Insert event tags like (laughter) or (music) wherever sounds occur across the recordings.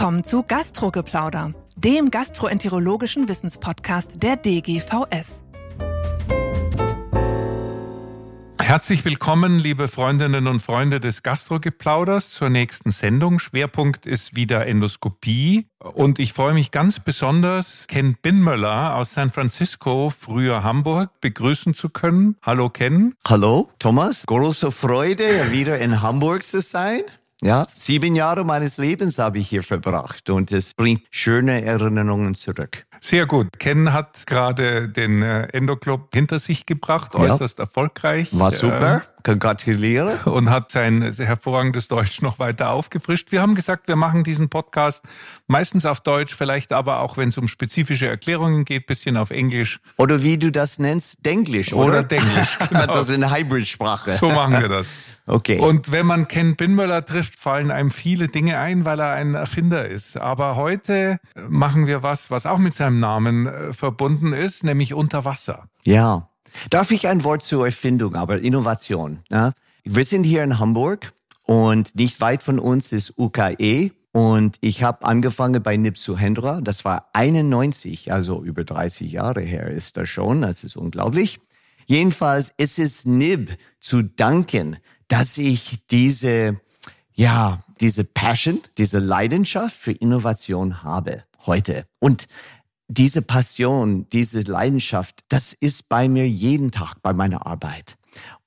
Willkommen zu Gastrogeplauder, dem gastroenterologischen Wissenspodcast der DGVS. Herzlich willkommen, liebe Freundinnen und Freunde des Gastrogeplauders, zur nächsten Sendung. Schwerpunkt ist wieder Endoskopie. Und ich freue mich ganz besonders, Ken Binmöller aus San Francisco, früher Hamburg, begrüßen zu können. Hallo Ken. Hallo Thomas, große Freude, wieder in Hamburg zu sein. Ja, sieben Jahre meines Lebens habe ich hier verbracht und es bringt schöne Erinnerungen zurück. Sehr gut. Ken hat gerade den äh, Endoclub hinter sich gebracht, äußerst ja. erfolgreich. War super. Gratuliere. (laughs) Und hat sein hervorragendes Deutsch noch weiter aufgefrischt. Wir haben gesagt, wir machen diesen Podcast meistens auf Deutsch, vielleicht aber auch, wenn es um spezifische Erklärungen geht, bisschen auf Englisch. Oder wie du das nennst, Denglisch, oder? Oder Denglisch. (laughs) Genau. das ist eine Hybrid-Sprache. So machen wir das. (laughs) Okay. Und wenn man Ken Binmöller trifft, fallen einem viele Dinge ein, weil er ein Erfinder ist. Aber heute machen wir was, was auch mit seinem Namen äh, verbunden ist, nämlich Unterwasser. Ja. Darf ich ein Wort zur Erfindung, aber Innovation? Ja? Wir sind hier in Hamburg und nicht weit von uns ist UKE. Und ich habe angefangen bei Nipsuhendra. Das war 91, also über 30 Jahre her ist das schon. Das ist unglaublich. Jedenfalls ist es NIB zu danken, dass ich diese, ja, diese Passion, diese Leidenschaft für Innovation habe heute. Und diese Passion, diese Leidenschaft, das ist bei mir jeden Tag bei meiner Arbeit.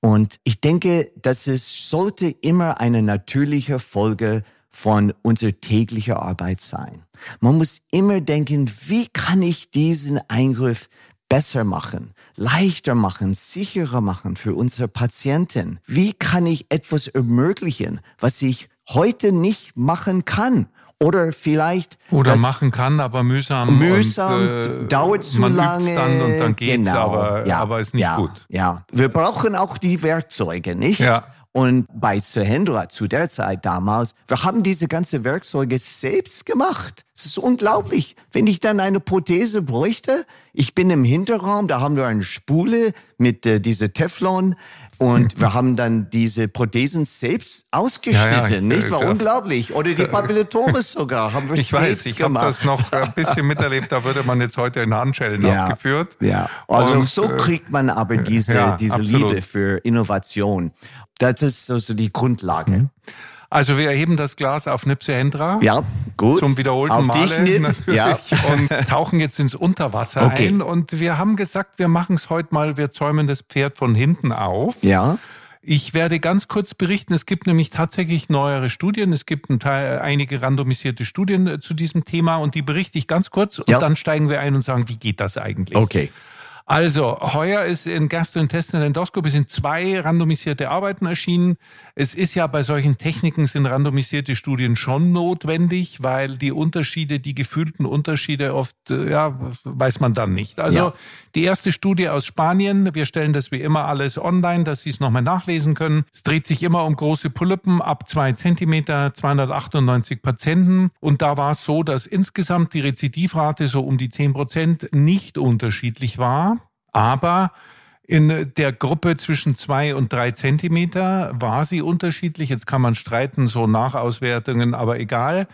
Und ich denke, dass es sollte immer eine natürliche Folge von unserer täglicher Arbeit sein. Man muss immer denken, wie kann ich diesen Eingriff besser machen, leichter machen, sicherer machen für unsere Patienten? Wie kann ich etwas ermöglichen, was ich heute nicht machen kann? Oder vielleicht. Oder machen kann, aber mühsam. Mühsam, und, äh, dauert zu man lange. dann und dann geht's, genau. aber, ja. aber ist nicht ja. gut. Ja, wir brauchen auch die Werkzeuge, nicht? Ja. Und bei Sehendra zu der Zeit damals, wir haben diese ganze Werkzeuge selbst gemacht. Es ist unglaublich. Wenn ich dann eine Prothese bräuchte, ich bin im Hinterraum, da haben wir eine Spule mit äh, diese Teflon und wir haben dann diese Prothesen selbst ausgeschnitten. Ja, ja, nicht? War ja. unglaublich. Oder die Papillatoris (laughs) sogar haben wir ich selbst weiß, ich gemacht. Ich habe das noch ein bisschen miterlebt. Da würde man jetzt heute in Handschellen ja, abgeführt. Ja, also und, so äh, kriegt man aber diese, diese absolut. Liebe für Innovation. Das ist also die Grundlage. Mhm. Also wir erheben das Glas auf Nipse Hendra. Ja, gut. Zum wiederholten auf Male dich, Nip. (laughs) natürlich. Ja. Und tauchen jetzt ins Unterwasser Okay. ein. Und wir haben gesagt, wir machen es heute mal, wir zäumen das Pferd von hinten auf. Ja. Ich werde ganz kurz berichten, es gibt nämlich tatsächlich neuere Studien, es gibt ein Teil, einige randomisierte Studien äh, zu diesem Thema und die berichte ich ganz kurz und Ja. dann steigen wir ein und sagen, wie geht das eigentlich? Okay. Also, heuer ist in Gastrointestinal Endoscopy sind zwei randomisierte Arbeiten erschienen. Es ist ja bei solchen Techniken sind randomisierte Studien schon notwendig, weil die Unterschiede, die gefühlten Unterschiede oft, äh, ja, weiß man dann nicht. Also, Ja. die erste Studie aus Spanien, wir stellen das wie immer alles online, dass Sie es nochmal nachlesen können. Es dreht sich immer um große Polypen ab zwei Zentimeter, 298 Patienten. Und da war es so, dass insgesamt die Rezidivrate so um die 10 Prozent nicht unterschiedlich war. Aber in der Gruppe zwischen zwei und drei Zentimeter war sie unterschiedlich. Jetzt kann man streiten, so Nachauswertungen, aber egal.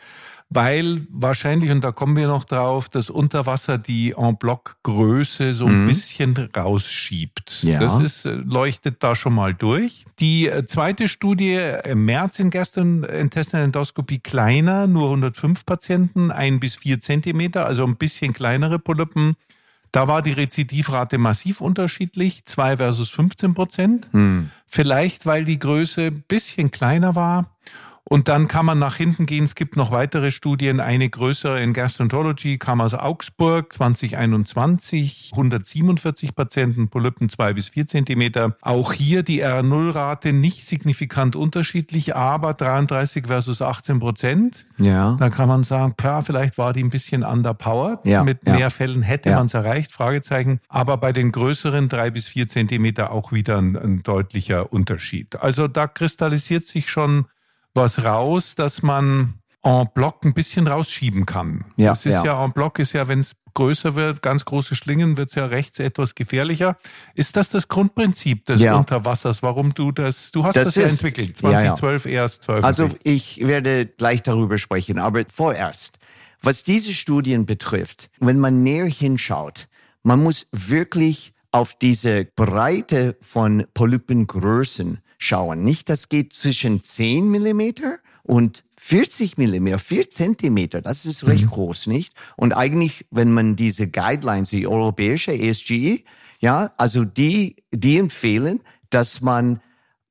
Weil wahrscheinlich, und da kommen wir noch drauf, das Unterwasser die En-Bloc-Größe so ein bisschen rausschiebt. Ja. Das ist, äh, leuchtet da schon mal durch. Die äh, zweite Studie im März in Gastrointestinal Endoskopie kleiner, nur 105 Patienten, ein bis vier Zentimeter, also ein bisschen kleinere Polypen. Da war die Rezidivrate massiv unterschiedlich, 2 versus 15 Prozent. Vielleicht, weil die Größe ein bisschen kleiner war. Und dann kann man nach hinten gehen. Es gibt noch weitere Studien. Eine größere in Gastroenterology kam aus Augsburg 2021. 147 Patienten, Polypen 2 bis 4 Zentimeter. Auch hier die R0-Rate nicht signifikant unterschiedlich, aber 33 versus 18 Prozent. Ja. Da kann man sagen, ja, vielleicht war die ein bisschen underpowered. Ja, Mit ja. mehr Fällen hätte Ja. man es erreicht, Fragezeichen. Aber bei den größeren drei bis vier Zentimeter auch wieder ein, ein deutlicher Unterschied. Also da kristallisiert sich schon was raus, dass man en bloc ein bisschen rausschieben kann. Ja, das ist ja, ja en bloc ist ja, wenn es größer wird, ganz große Schlingen, wird es ja rechts etwas gefährlicher. Ist das das Grundprinzip des Ja. Unterwassers, warum du das, du hast Das das, ja ist- entwickelt, ja, ja. 2012 erst veröffentlicht. Also ich werde gleich darüber sprechen, aber vorerst, was diese Studien betrifft, wenn man näher hinschaut, man muss wirklich auf diese Breite von Polypengrößen schauen. Nicht, das geht zwischen 10 Millimeter und 40 Millimeter, 4 Zentimeter, das ist recht groß, nicht? Und eigentlich, wenn man diese Guidelines, die europäische ESGE, ja, also die, die empfehlen, dass man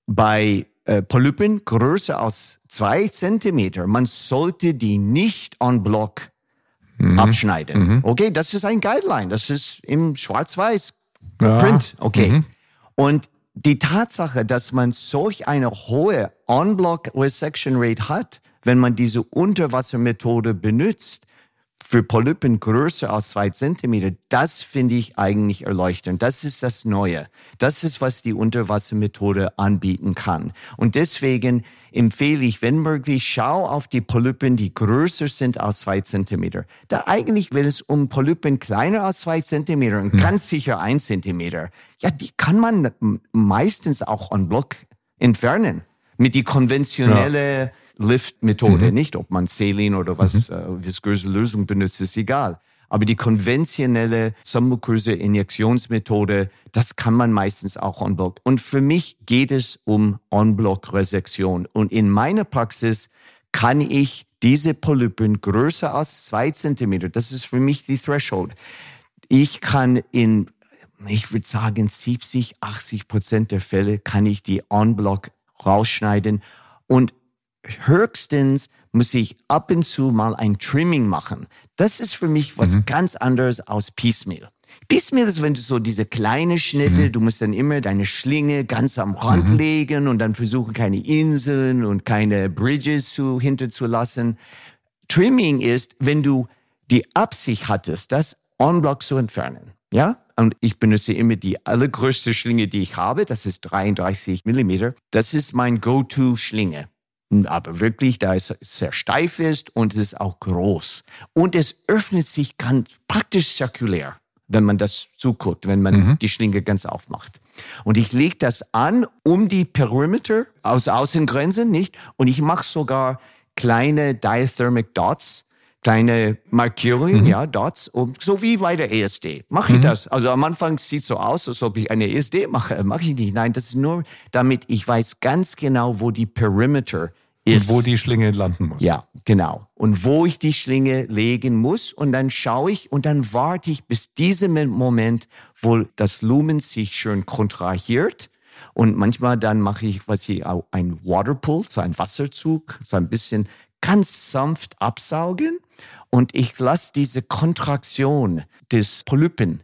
bei äh, Polypen größer als zwei Zentimeter, man sollte die nicht en bloc abschneiden. Okay, das ist ein Guideline, das ist im Schwarz-Weiß Ja. Print. Okay. Und die Tatsache, dass man solch eine hohe On-Block Resection Rate hat, wenn man diese Unterwassermethode benutzt, für Polypen größer als zwei Zentimeter, das finde ich eigentlich erleuchtend. Das ist das Neue. Das ist, was die Unterwassermethode anbieten kann. Und deswegen empfehle ich, wenn möglich, schau auf die Polypen, die größer sind als zwei Zentimeter. Da eigentlich, wenn es um Polypen kleiner als zwei Zentimeter und ganz sicher ein Zentimeter, ja, die kann man meistens auch en bloc entfernen. Mit die konventionelle Lift-Methode, nicht ob man Saline oder was, äh, visköse Lösung benutzt, ist egal. Aber die konventionelle submuköse Injektionsmethode, das kann man meistens auch en bloc. Und für mich geht es um en bloc Resektion. Und in meiner Praxis kann ich diese Polypen größer als zwei Zentimeter, das ist für mich die Threshold. Ich kann in, ich würde sagen, 70, 80 Prozent der Fälle kann ich die en bloc rausschneiden und höchstens muss ich ab und zu mal ein Trimming machen. Das ist für mich was ganz anderes aus Piecemeal. Piecemeal ist, wenn du so diese kleine Schnitte, du musst dann immer deine Schlinge ganz am Rand legen und dann versuchen, keine Inseln und keine Bridges zu, hinterzulassen. Trimming ist, wenn du die Absicht hattest, das on-block zu entfernen. Ja? Und ich benutze immer die allergrößte Schlinge, die ich habe. Das ist 33 Millimeter. Das ist mein Go-To-Schlinge. Aber wirklich, da es sehr steif ist und es ist auch groß. Und es öffnet sich ganz praktisch zirkulär, wenn man das zuguckt, wenn man die Schlinge ganz aufmacht. Und ich lege das an um die Perimeter aus Außengrenzen, nicht? Und ich mache sogar kleine Diathermic Dots, kleine Markierungen, ja, Dots, um, so wie bei der ESD. Mache ich das? Also am Anfang sieht so aus, als ob ich eine ESD mache. Mache ich nicht. Nein, das ist nur, damit ich weiß ganz genau, wo die Perimeter ist. Und wo die Schlinge landen muss. Ja, genau. Und wo ich die Schlinge legen muss und dann schaue ich und dann warte ich bis diesem Moment, wo das Lumen sich schön kontrahiert. Und manchmal dann mache ich, was ich auch ein Waterpool, so ein Wasserzug, so ein bisschen ganz sanft absaugen. Und ich lasse diese Kontraktion des Polypen.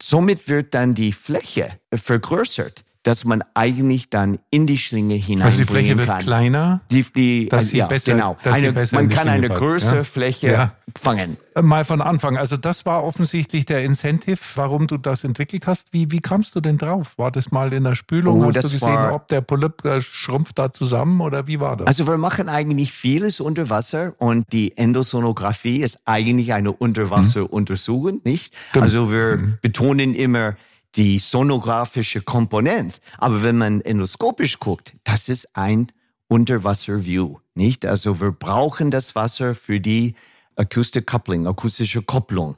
Somit wird dann die Fläche vergrößert, dass man eigentlich dann in die Schlinge Also die hineinbringen Fläche wird kann. kleiner. Die, die, Dass sie ja, besser- genau. dass sie eine, besser in man kann Schlinge eine größere ja. Fläche Ja. fangen. Mal von Anfang. Also das war offensichtlich der Incentive, warum du das entwickelt hast. Wie, wie kamst du denn drauf? War das mal in der Spülung? Oh, hast du gesehen, war- ob der Polyp äh, schrumpft da zusammen oder wie war das? Also wir machen eigentlich vieles unter Wasser und die Endosonographie ist eigentlich eine Unterwasseruntersuchung, nicht? Stimmt. Also wir betonen immer die sonografische Komponent, aber wenn man endoskopisch guckt, das ist ein Unterwasser-View, nicht? Also wir brauchen das Wasser für die Acoustic Coupling, akustische Kopplung.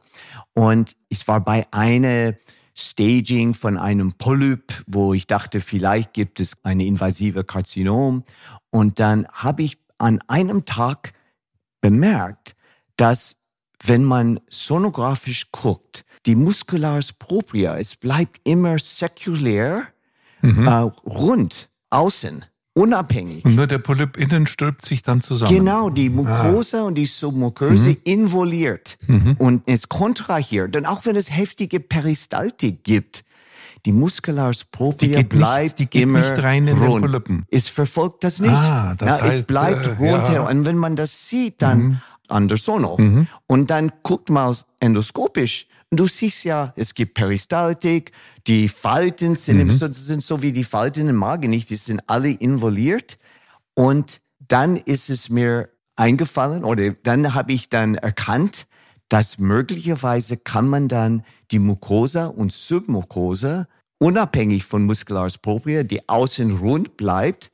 Und ich war bei einer Staging von einem Polyp, wo ich dachte, vielleicht gibt es eine invasive Karzinom. Und dann habe ich an einem Tag bemerkt, dass wenn man sonografisch guckt, die Muscularis propria, es bleibt immer säkulär, äh, rund, außen, unabhängig. und nur der Polyp innen stülpt sich dann zusammen. Genau, die Mucosa und die Submuköse involviert und es kontrahiert. Und auch wenn es heftige Peristaltik gibt, die Muscularis propria Die geht nicht- bleibt die immer rund. Es verfolgt das nicht. Ah, das Na, es heißt, bleibt äh, rundherum. ja. Und wenn man das sieht, dann an der Sono. Und dann guckt mal endoskopisch und du siehst ja, es gibt Peristaltik, die Falten sind, im- so, sind so wie die Falten im Magen nicht, die sind alle involviert. Und dann ist es mir eingefallen oder dann habe ich dann erkannt, dass möglicherweise kann man dann die Mucosa und Submucosa unabhängig von Muscularis propria, die außen rund bleibt,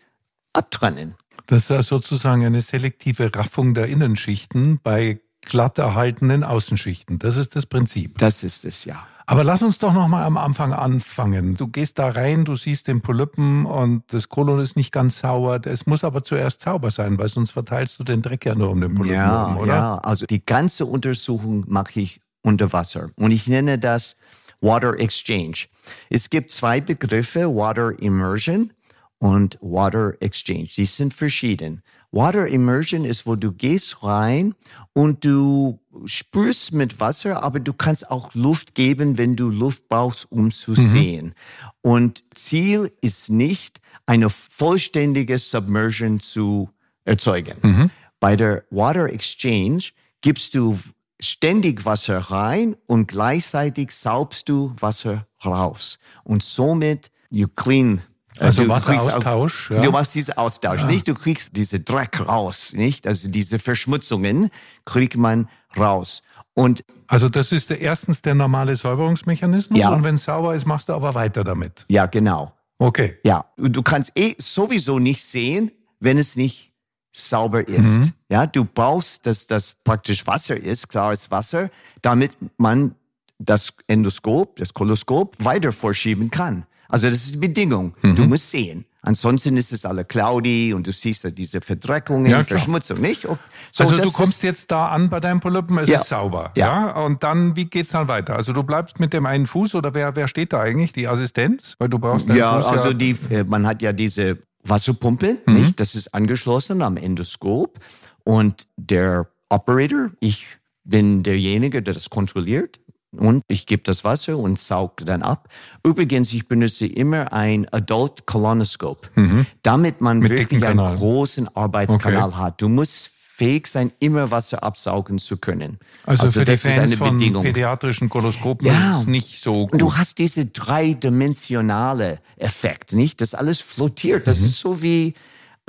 abtrennen. Das ist sozusagen eine selektive Raffung der Innenschichten bei glatt erhaltenen Außenschichten. Das ist das Prinzip. Das ist es, ja. Aber lass uns doch noch mal am Anfang anfangen. Du gehst da rein, du siehst den Polypen und das Kolon ist nicht ganz sauber. Es muss aber zuerst sauber sein, weil sonst verteilst du den Dreck ja nur um den Polypen ja, rum, oder? Ja, also die ganze Untersuchung mache ich unter Wasser. Und ich nenne das Water Exchange. Es gibt zwei Begriffe, Water Immersion und Water Exchange. Die sind verschieden. Water Immersion ist, wo du gehst rein und du spürst mit Wasser, aber du kannst auch Luft geben, wenn du Luft brauchst, um zu mhm. sehen. Und Ziel ist nicht, eine vollständige Submersion zu erzeugen. Mhm. Bei der Water Exchange gibst du ständig Wasser rein und gleichzeitig saubst du Wasser raus. Und somit you clean also du Wasseraustausch. ja. Du machst diesen Austausch, ja. nicht? Du kriegst diese Dreck raus, nicht? Also diese Verschmutzungen kriegt man raus. Und also das ist erstens der normale Säuberungsmechanismus ja. und wenn es sauber ist, machst du aber weiter damit. Ja, genau. Okay. Ja, du kannst eh sowieso nicht sehen, wenn es nicht sauber ist. Mhm. Ja, du brauchst, dass das praktisch Wasser ist, klares Wasser, damit man das Endoskop, das Koloskop weiter vorschieben kann. Also das ist die Bedingung. Mhm. Du musst sehen. Ansonsten ist es alle cloudy und du siehst ja diese Verdreckungen, ja, Verschmutzung, nicht? So, also du kommst jetzt da an bei deinem Polypen, es ja. ist sauber, ja. ja. Und dann, wie geht's dann weiter? Also du bleibst mit dem einen Fuß oder wer, wer steht da eigentlich? Die Assistenz? Weil du brauchst ja, Fuß also die, äh, man hat ja diese Wasserpumpe, mhm. nicht? Das ist angeschlossen am Endoskop und der Operator, ich bin derjenige, der das kontrolliert und ich gebe das Wasser und saug dann ab. Übrigens, ich benutze immer ein Adult Colonoscope, mhm. damit man Mit wirklich einen großen Arbeitskanal okay. hat. Du musst fähig sein, immer Wasser absaugen zu können. Also, also für das die Fans ist eine Bedingung. von pädiatrischen Koloskopen ja. ist es nicht so gut. Und du hast diese dreidimensionale Effekt, nicht? Das alles flottiert. Das mhm. ist so wie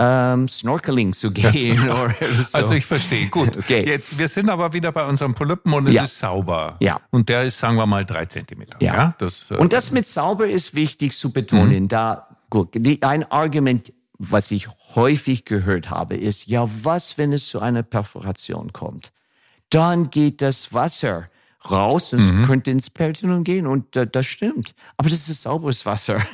ähm, Snorkeling zu gehen. (laughs) oder so. Also ich verstehe, gut. Okay. Jetzt, wir sind aber wieder bei unserem Polypen und es ja. ist sauber. Ja. Und der ist, sagen wir mal, drei Zentimeter. Ja. ja? Das, äh, und das mit sauber ist wichtig zu betonen. Mhm. Da, gut, die, ein Argument, was ich häufig gehört habe, ist, ja, was, wenn es zu einer Perforation kommt? Dann geht das Wasser raus, es mhm. könnte ins Peritoneum gehen und äh, das stimmt. Aber das ist sauberes Wasser. (laughs)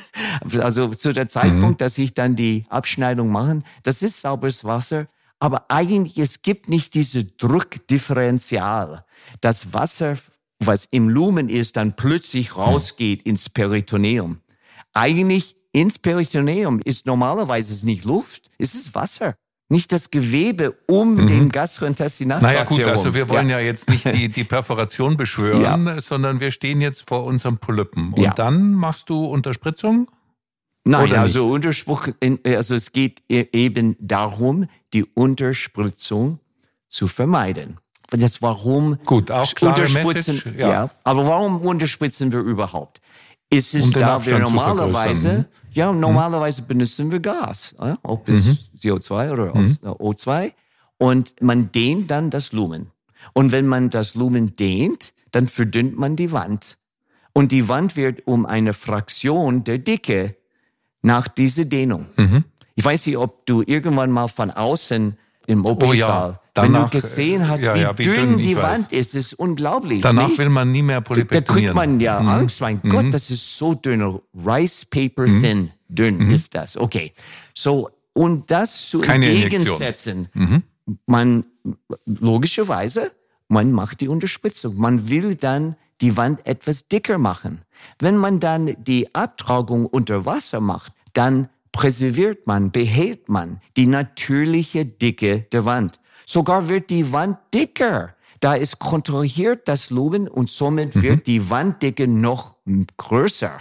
Also zu der Zeitpunkt, mhm. dass ich dann die Abschneidung mache, das ist sauberes Wasser. Aber eigentlich, es gibt nicht diese Druckdifferenzial. Das Wasser, was im Lumen ist, dann plötzlich mhm. rausgeht ins Peritoneum. Eigentlich ins Peritoneum ist normalerweise nicht Luft, es ist Wasser nicht das Gewebe um mhm. den Gastrointestinaltrakt Naja gut, also wir wollen ja. ja, jetzt nicht die, (laughs) die Perforation beschwören, ja. sondern wir stehen jetzt vor unserem Polypen. Und ja. dann machst du Unterspritzung? Nein, also Unterspruch, also es geht e-, eben darum, die Unterspritzung zu vermeiden. Das warum Gut, auch klare Message, ja. ja. Aber warum unterspritzen wir überhaupt? Ist es um da wir normalerweise ja, mhm. normalerweise mhm. benutzen wir Gas, ja? ob es mhm. CO2 oder mhm. O2. Und man dehnt dann das Lumen. Und wenn man das Lumen dehnt, dann verdünnt man die Wand. Und die Wand wird um eine Fraktion der Dicke nach dieser Dehnung. Mhm. Ich weiß nicht, ob du irgendwann mal von außen im OP-Saal, oh ja. Wenn du gesehen hast, ja, ja, wie, dünn, dünn die Wand ist, ist unglaublich. Danach nicht? will man nie mehr polypektonieren. Da kriegt man ja mhm. Angst, mein mhm. Gott, das ist so dünn, Rice Paper mhm. Thin, dünn mhm. ist das. Okay, so und das zu Keine entgegensetzen, mhm. man logischerweise, man macht die Unterspritzung. Man will dann die Wand etwas dicker machen. Wenn man dann die Abtragung unter Wasser macht, dann präserviert man, behält man die natürliche Dicke der Wand. Sogar wird die Wand dicker. Da ist kontrolliert das Lumen und somit mhm. wird die Wanddicke noch größer.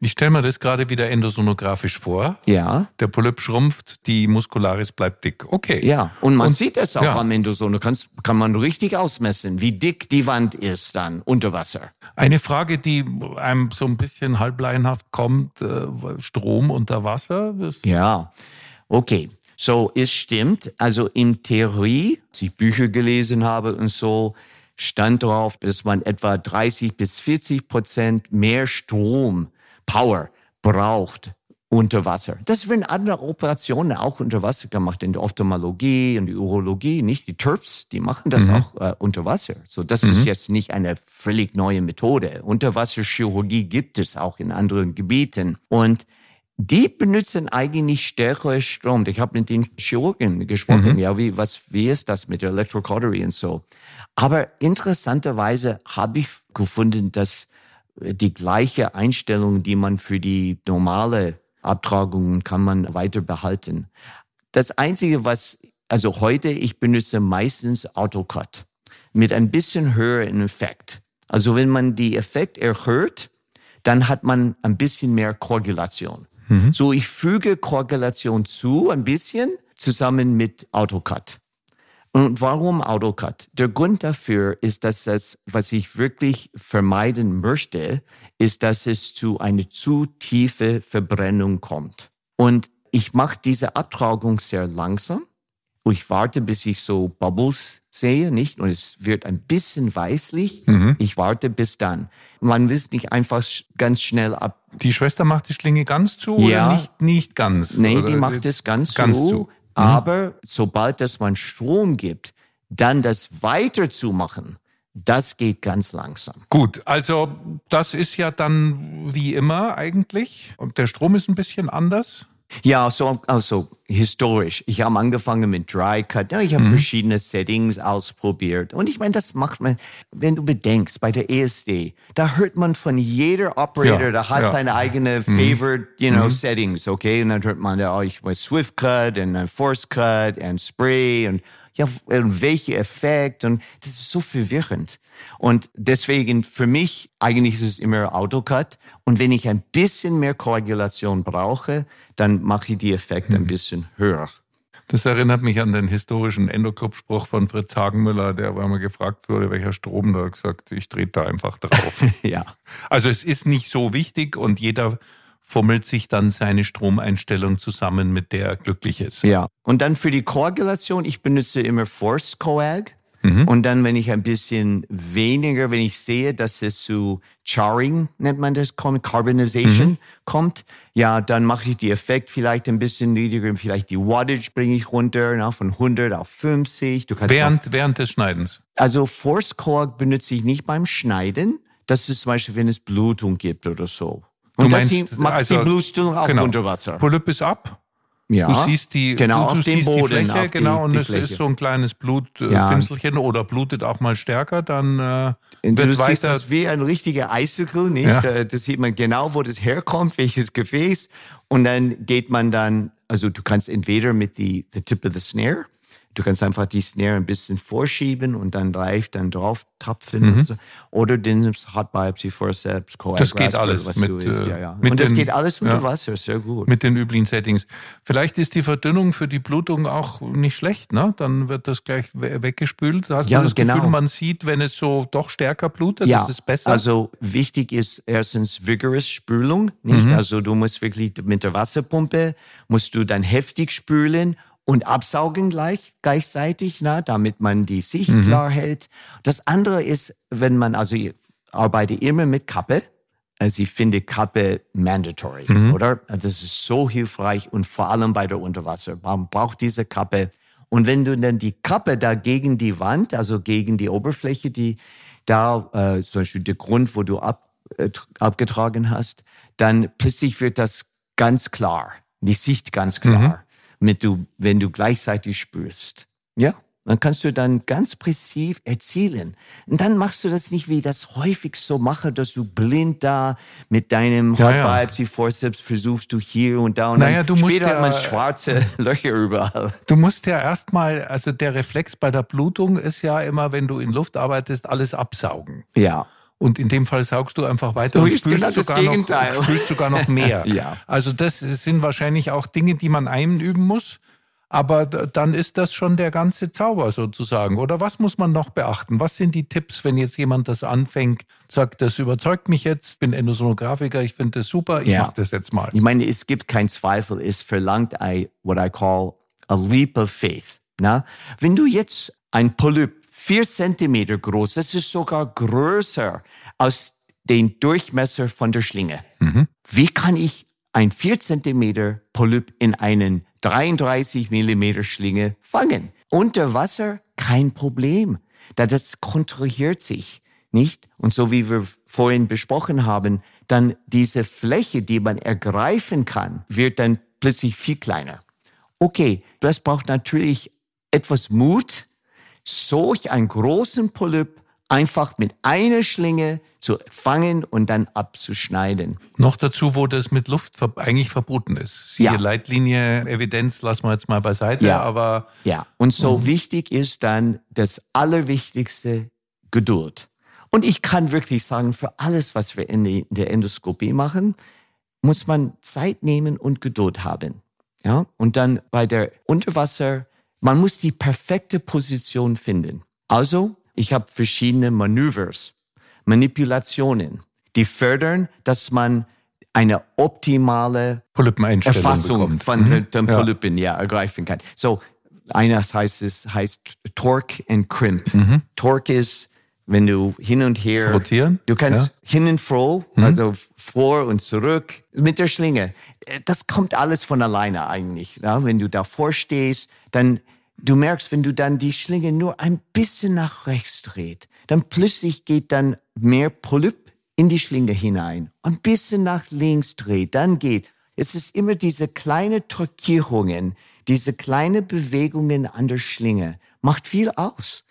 Ich stelle mir das gerade wieder endosonografisch vor. Ja. Der Polyp schrumpft, die Muscularis bleibt dick. Okay. Ja, und man und, sieht es auch ja. am Endosono. Kannst, kann man richtig ausmessen, wie dick die Wand ist dann unter Wasser. Eine Frage, die einem so ein bisschen halblaienhaft kommt, äh, Strom unter Wasser? Ja, okay. So, es stimmt. Also in Theorie, als ich Bücher gelesen habe und so, stand drauf, dass man etwa 30 bis 40 Prozent mehr Strom, Power braucht unter Wasser. Das werden andere Operationen auch unter Wasser gemacht, in der Ophthalmologie und die Urologie, nicht die TURPS, die machen das mhm. auch äh, unter Wasser. So, das mhm. ist jetzt nicht eine völlig neue Methode. Unterwasserchirurgie gibt es auch in anderen Gebieten und die benutzen eigentlich stärkere Strom. Ich habe mit den Chirurgen gesprochen, mhm. ja, wie, was, wie ist das mit der Electrocautery und so. Aber interessanterweise habe ich gefunden, dass die gleiche Einstellung, die man für die normale Abtragungen kann man weiter behalten. Das Einzige, was, also heute, ich benutze meistens AutoCut mit ein bisschen höheren Effekt. Also wenn man die Effekt erhöht, dann hat man ein bisschen mehr Koagulation. Mhm. So, ich füge Koagulation zu, ein bisschen, zusammen mit AutoCut. Und warum AutoCut? Der Grund dafür ist, dass das, was ich wirklich vermeiden möchte, ist, dass es zu einer zu tiefe Verbrennung kommt. Und ich mache diese Abtragung sehr langsam. Ich warte, bis ich so Bubbles sehe, nicht? Und es wird ein bisschen weißlich. Mhm. Ich warte bis dann. Man will es nicht einfach ganz schnell ab. Die Schwester macht die Schlinge ganz zu ja. oder nicht, nicht ganz? Nee, die macht es ganz, ganz zu. zu. Mhm. Aber sobald es man Strom gibt, dann das weiterzumachen, das geht ganz langsam. Gut, also das ist ja dann wie immer eigentlich. Und der Strom ist ein bisschen anders. Ja, so, also historisch. Ich habe angefangen mit Dry Cut. Ich habe mhm. verschiedene Settings ausprobiert. Und ich meine, das macht man, wenn du bedenkst, bei der ESD, da hört man von jeder Operator, ja, der hat ja. seine eigene mhm. favorite, you know, mhm. Settings, okay? Und dann hört man, oh, ich will Swift Cut und Force Cut und Spray und ja, welcher Effekt und das ist so verwirrend. Und deswegen für mich eigentlich ist es immer AutoCut und wenn ich ein bisschen mehr Koagulation brauche, dann mache ich die Effekte hm. ein bisschen höher. Das erinnert mich an den historischen Endokopfspruch von Fritz Hagenmüller, der, weil man gefragt wurde, welcher Strom, da gesagt, ich drehe da einfach drauf. (laughs) ja. Also es ist nicht so wichtig und jeder fummelt sich dann seine Stromeinstellung zusammen, mit der er glücklich ist. Ja. Und dann für die Koagulation, ich benutze immer Force Coag. Mhm. Und dann, wenn ich ein bisschen weniger, wenn ich sehe, dass es zu Charring, nennt man das, Carbonization mhm. kommt, ja, dann mache ich die Effekt vielleicht ein bisschen niedriger, vielleicht die Wattage bringe ich runter, na, von 100 auf 50. Du kannst während, während des Schneidens? Also Force Coag benutze ich nicht beim Schneiden. Das ist zum Beispiel, wenn es Blutung gibt oder so. Und du meinst, macht also, die Blutstillung auch genau, unter Wasser. Polyp ist ab. Ja, du siehst die, genau, du, du auf dem Boden, die Fläche, genau, und es ist so ein kleines Blutfinselchen ja. oder blutet auch mal stärker, dann äh, wird du weiter. Siehst das wie ein richtiger Icicle, nicht? Ja. Das sieht man genau, wo das herkommt, welches Gefäß. Und dann geht man dann, also du kannst entweder mit die, the tip of the snare Du kannst einfach die Snare ein bisschen vorschieben und dann live dann drauf tapfen. Mhm. So. Oder du nimmst Hot Biopsy, Forceps, Coag, Das geht alles. Was mit, du isst. Ja, ja. und das den, geht alles unter ja, Wasser, sehr gut. Mit den üblichen Settings. Vielleicht ist die Verdünnung für die Blutung auch nicht schlecht, ne? Dann wird das gleich weggespült. Hast ja, du das genau. Gefühl, man sieht, wenn es so doch stärker blutet, ja, das ist besser? Also wichtig ist erstens vigorous Spülung, nicht? Mhm. Also du musst wirklich mit der Wasserpumpe, musst du dann heftig spülen und absaugen gleich, gleichzeitig, na, damit man die Sicht mhm. klar hält. Das andere ist, wenn man, also ich arbeite immer mit Kappe. Also ich finde Kappe mandatory, mhm. oder? Das ist so hilfreich und vor allem bei der Unterwasser. Man braucht diese Kappe. Und wenn du dann die Kappe da gegen die Wand, also gegen die Oberfläche, die da, äh, zum Beispiel der Grund, wo du ab, äh, abgetragen hast, dann plötzlich wird das ganz klar, die Sicht ganz klar. Mhm mit du, wenn du gleichzeitig spürst. Ja, dann kannst du dann ganz präzise erzielen. Und dann machst du das nicht, wie das häufig so mache, dass du blind da mit deinem ja, ja. Biopsy Forceps versuchst du hier und da und naja, dann du später musst ja, hat man schwarze (laughs) Löcher überall. Du musst ja erstmal, also der Reflex bei der Blutung ist ja immer, wenn du in Luft arbeitest, alles absaugen. Ja. Und in dem Fall saugst du einfach weiter du und spürst, genau sogar noch, spürst sogar noch mehr. (laughs) ja. Also das sind wahrscheinlich auch Dinge, die man einüben muss. Aber dann ist das schon der ganze Zauber sozusagen. Oder was muss man noch beachten? Was sind die Tipps, wenn jetzt jemand das anfängt, sagt, das überzeugt mich jetzt, bin Endosonografiker, ich finde das super, ich ja. mache das jetzt mal. Ich meine, es gibt keinen Zweifel, es verlangt ein, what I call a leap of faith. Na? Wenn du jetzt ein Polyp vier Zentimeter groß, das ist sogar größer als den Durchmesser von der Schlinge. Mhm. Wie kann ich ein vier Zentimeter Polyp in einen 33 Millimeter Schlinge fangen? Unter Wasser kein Problem, da das kontrolliert sich nicht. Und so wie wir vorhin besprochen haben, dann diese Fläche, die man ergreifen kann, wird dann plötzlich viel kleiner. Okay, das braucht natürlich etwas Mut, solch einen großen Polyp einfach mit einer Schlinge zu fangen und dann abzuschneiden. Noch dazu, wo das mit Luft eigentlich verboten ist. Siehe ja. Leitlinie, Evidenz lassen wir jetzt mal beiseite, ja. aber. Ja, und so mhm. wichtig ist dann das Allerwichtigste Geduld. Und ich kann wirklich sagen, für alles, was wir in der Endoskopie machen, muss man Zeit nehmen und Geduld haben. Ja, und dann bei der Unterwasser, man muss die perfekte Position finden. Also, ich habe verschiedene Manövers, Manipulationen, die fördern, dass man eine optimale Erfassung bekommt. von mhm. den Polypen ja. ja. ergreifen kann. So, eines heißt es heißt Torque and Crimp. Mhm. Torque ist wenn du hin und her rotieren, du kannst ja. hin und froh, mhm. also vor und zurück mit der Schlinge. Das kommt alles von alleine eigentlich. Ja? Wenn du davor stehst, dann du merkst, wenn du dann die Schlinge nur ein bisschen nach rechts dreht, dann plötzlich geht dann mehr Polyp in die Schlinge hinein. Ein bisschen nach links dreht, dann geht. Es ist immer diese kleine Torkierungen, diese kleine Bewegungen an der Schlinge macht viel aus.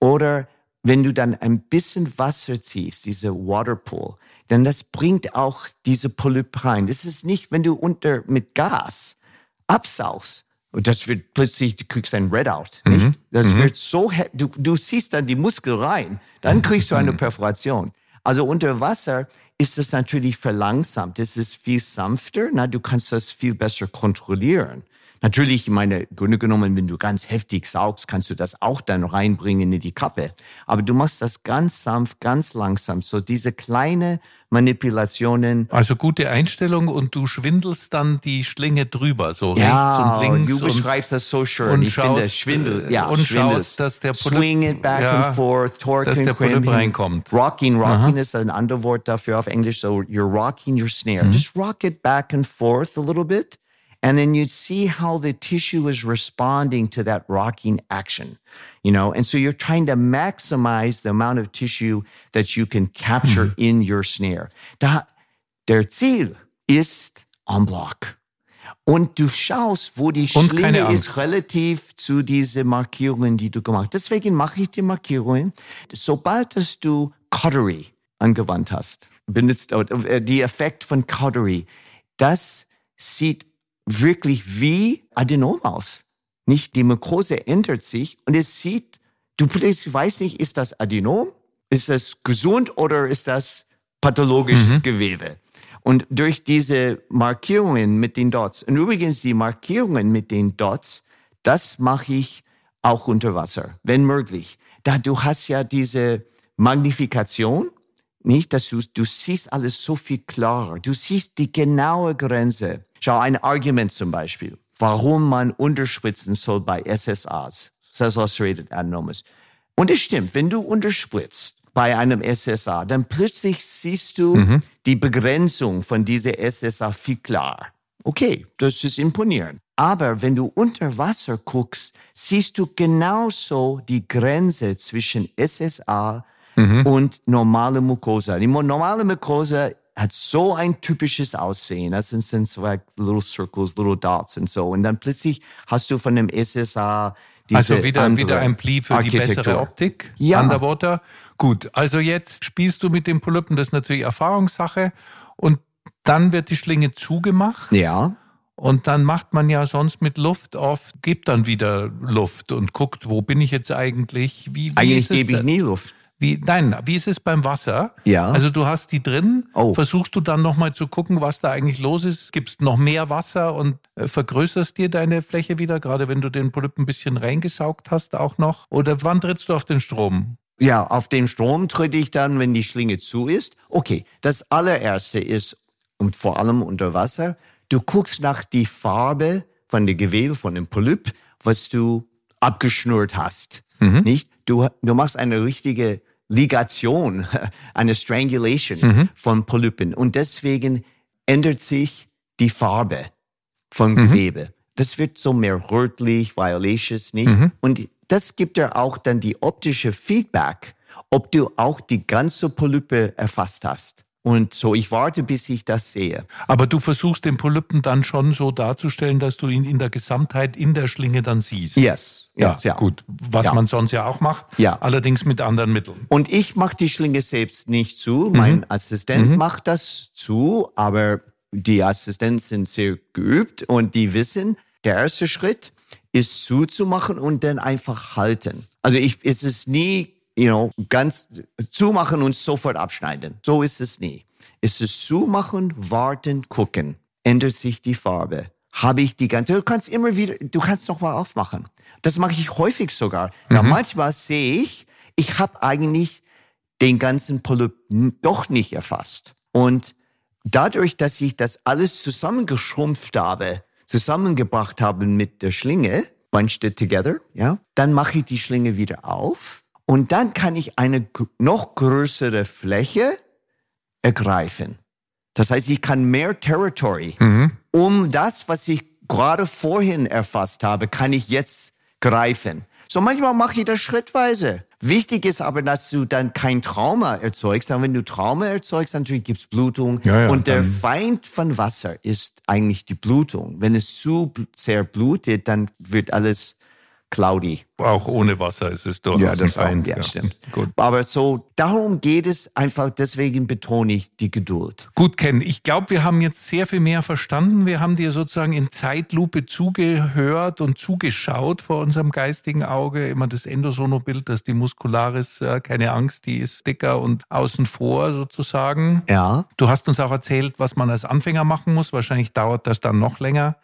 Oder wenn du dann ein bisschen Wasser ziehst, diese Waterpool, dann das bringt auch diese Polyp rein. Das ist nicht, wenn du unter mit Gas absaugst, und das wird plötzlich, du kriegst ein Redout, nicht? Mhm. Das mhm. wird so, du, du siehst dann die Muskel rein, dann kriegst du eine Perforation. Also unter Wasser ist das natürlich verlangsamt. Das ist viel sanfter, na, du kannst das viel besser kontrollieren. Natürlich, ich meine, Grunde genommen, wenn du ganz heftig saugst, kannst du das auch dann reinbringen in die Kappe. Aber du machst das ganz sanft, ganz langsam. So diese kleine Manipulationen. Also gute Einstellung und du schwindelst dann die Schlinge drüber, so ja, rechts und links. Du beschreibst das so schön. Und ich schaust, finde, schwindel, ja, und schaust, dass der Polyp, Swing it back ja, and forth, torque dass der Polyp reinkommt. Rocking, rocking Aha. ist ein anderes Wort dafür auf Englisch. So you're rocking your snare. Mhm. Just rock it back and forth a little bit. And then you'd see how the tissue is responding to that rocking action, you know? And so you're trying to maximize the amount of tissue that you can capture mhm. in your snare. Da, der Ziel ist en bloc. Und du schaust, wo die Schlinge ist relativ zu diesen Markierungen, die du gemacht hast. Deswegen mache ich die Markierungen. Sobald dass du Cautery angewandt hast, benutzt, äh, die Effekt von Cautery, das sieht wirklich wie Adenom aus. Nicht die Mukrose ändert sich und es sieht, du weißt nicht, ist das Adenom? Ist das gesund oder ist das pathologisches mhm. Gewebe? Und durch diese Markierungen mit den Dots, und übrigens die Markierungen mit den Dots, das mache ich auch unter Wasser, wenn möglich. Da du hast ja diese Magnifikation, nicht, dass du, du siehst alles so viel klarer. Du siehst die genaue Grenze. Schau, ein Argument zum Beispiel, warum man unterspritzen soll bei SSAs, Self-Ulcerated Adenomas. Und es stimmt, wenn du unterspritzt bei einem SSA, dann plötzlich siehst du mhm. die Begrenzung von dieser SSA viel klar. Okay, das ist imponierend. Aber wenn du unter Wasser guckst, siehst du genauso die Grenze zwischen SSA mhm. und normale Mucosa. Die normale Mucosa hat so ein typisches Aussehen. Das sind, sind so like little circles, little dots und so. Und dann plötzlich hast du von dem SSA diese Also wieder, wieder ein Pli für die bessere Optik. Ja. Underwater. Gut, also jetzt spielst du mit dem Polypen, das ist natürlich Erfahrungssache. Und dann wird die Schlinge zugemacht. Ja. Und dann macht man ja sonst mit Luft oft, gibt dann wieder Luft und guckt, wo bin ich jetzt eigentlich? Wie, wie eigentlich gebe ich nie Luft. Wie, nein, wie ist es beim Wasser? Ja. Also du hast die drin, oh. versuchst du dann nochmal zu gucken, was da eigentlich los ist, gibst noch mehr Wasser und äh, vergrößerst dir deine Fläche wieder, gerade wenn du den Polyp ein bisschen reingesaugt hast auch noch? Oder wann trittst du auf den Strom? Ja, auf den Strom tritt ich dann, wenn die Schlinge zu ist. Okay, das allererste ist, und vor allem unter Wasser, du guckst nach die Farbe von der Gewebe, von dem Polyp, was du abgeschnürt hast. Nicht? Du, du machst eine richtige Ligation, (laughs) eine Strangulation von Polypen. Und deswegen ändert sich die Farbe vom Gewebe. Das wird so mehr rötlich, violaceous, nicht? Und das gibt dir auch dann die optische Feedback, ob du auch die ganze Polype erfasst hast. Und so, ich warte, bis ich das sehe. Aber du versuchst den Polypen dann schon so darzustellen, dass du ihn in der Gesamtheit in der Schlinge dann siehst. Yes, Ja, yes, ja. gut. Was Ja. man sonst ja auch macht, Ja. allerdings mit anderen Mitteln. Und ich mache die Schlinge selbst nicht zu. Mhm. Mein Assistent macht das zu, aber die Assistenten sind sehr geübt und die wissen, der erste Schritt ist zuzumachen und dann einfach halten. Also ich, es ist nie, you know, ganz zumachen und sofort abschneiden. So ist es nie. Es ist zumachen, warten, gucken. Ändert sich die Farbe? Habe ich die ganze, du kannst immer wieder, du kannst noch mal aufmachen. Das mache ich häufig sogar. Ja, manchmal sehe ich, ich habe eigentlich den ganzen Polyp doch nicht erfasst. Und dadurch, dass ich das alles zusammengeschrumpft habe, zusammengebracht habe mit der Schlinge, bunched it together, ja, dann mache ich die Schlinge wieder auf und dann kann ich eine noch größere Fläche ergreifen. Das heißt, ich kann mehr Territory, um das, was ich gerade vorhin erfasst habe, kann ich jetzt greifen. So manchmal mache ich das schrittweise. Wichtig ist aber, dass du dann kein Trauma erzeugst. Aber wenn du Trauma erzeugst, natürlich gibt's Blutung. Ja, ja, und der Feind von Wasser ist eigentlich die Blutung. Wenn es zu sehr blutet, dann wird alles cloudy. Auch ohne Wasser ist es durchaus ein Feind. auch, ja, stimmt. Gut. Aber so, darum geht es einfach, deswegen betone ich die Geduld. Gut, Ken, ich glaube, wir haben jetzt sehr viel mehr verstanden. Wir haben dir sozusagen in Zeitlupe zugehört und zugeschaut vor unserem geistigen Auge. Immer das Endosonobild, dass die Muscularis, äh, keine Angst, die ist dicker und außen vor sozusagen. Ja. Du hast uns auch erzählt, was man als Anfänger machen muss. Wahrscheinlich dauert das dann noch länger.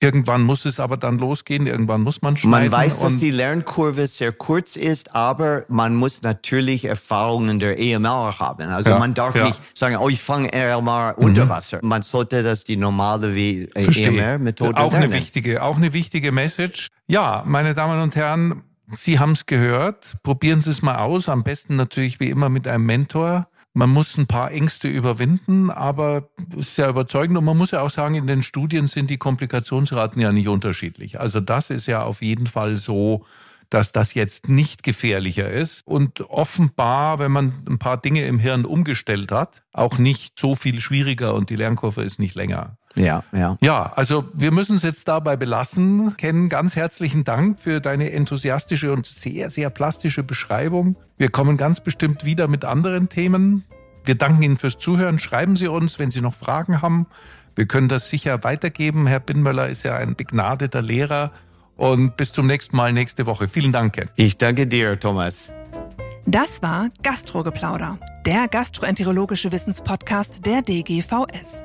Irgendwann muss es aber dann losgehen. Irgendwann muss man schneiden. Man weiß, dass die Lernkurve sehr kurz ist, aber man muss natürlich Erfahrungen der EMR haben. Also Ja, man darf ja. nicht sagen, oh, ich fange EMR unter Wasser. Man sollte das die normale wie äh. EMR-Methode Auch eine wichtige, auch eine wichtige Message. Ja, meine Damen und Herren, Sie haben es gehört. Probieren Sie es mal aus. Am besten natürlich wie immer mit einem Mentor. Man muss ein paar Ängste überwinden, aber ist ja überzeugend. Und man muss ja auch sagen, in den Studien sind die Komplikationsraten ja nicht unterschiedlich. Also das ist ja auf jeden Fall so, dass das jetzt nicht gefährlicher ist und offenbar, wenn man ein paar Dinge im Hirn umgestellt hat, auch nicht so viel schwieriger und die Lernkurve ist nicht länger. Ja, ja. Ja, also wir müssen es jetzt dabei belassen. Ken, ganz herzlichen Dank für deine enthusiastische und sehr, sehr plastische Beschreibung. Wir kommen ganz bestimmt wieder mit anderen Themen. Wir danken Ihnen fürs Zuhören. Schreiben Sie uns, wenn Sie noch Fragen haben. Wir können das sicher weitergeben. Herr Binnmöller ist ja ein begnadeter Lehrer. Und bis zum nächsten Mal nächste Woche. Vielen Dank, Ken. Ich danke dir, Thomas. Das war Gastrogeplauder, der gastroenterologische Wissenspodcast der DGVS.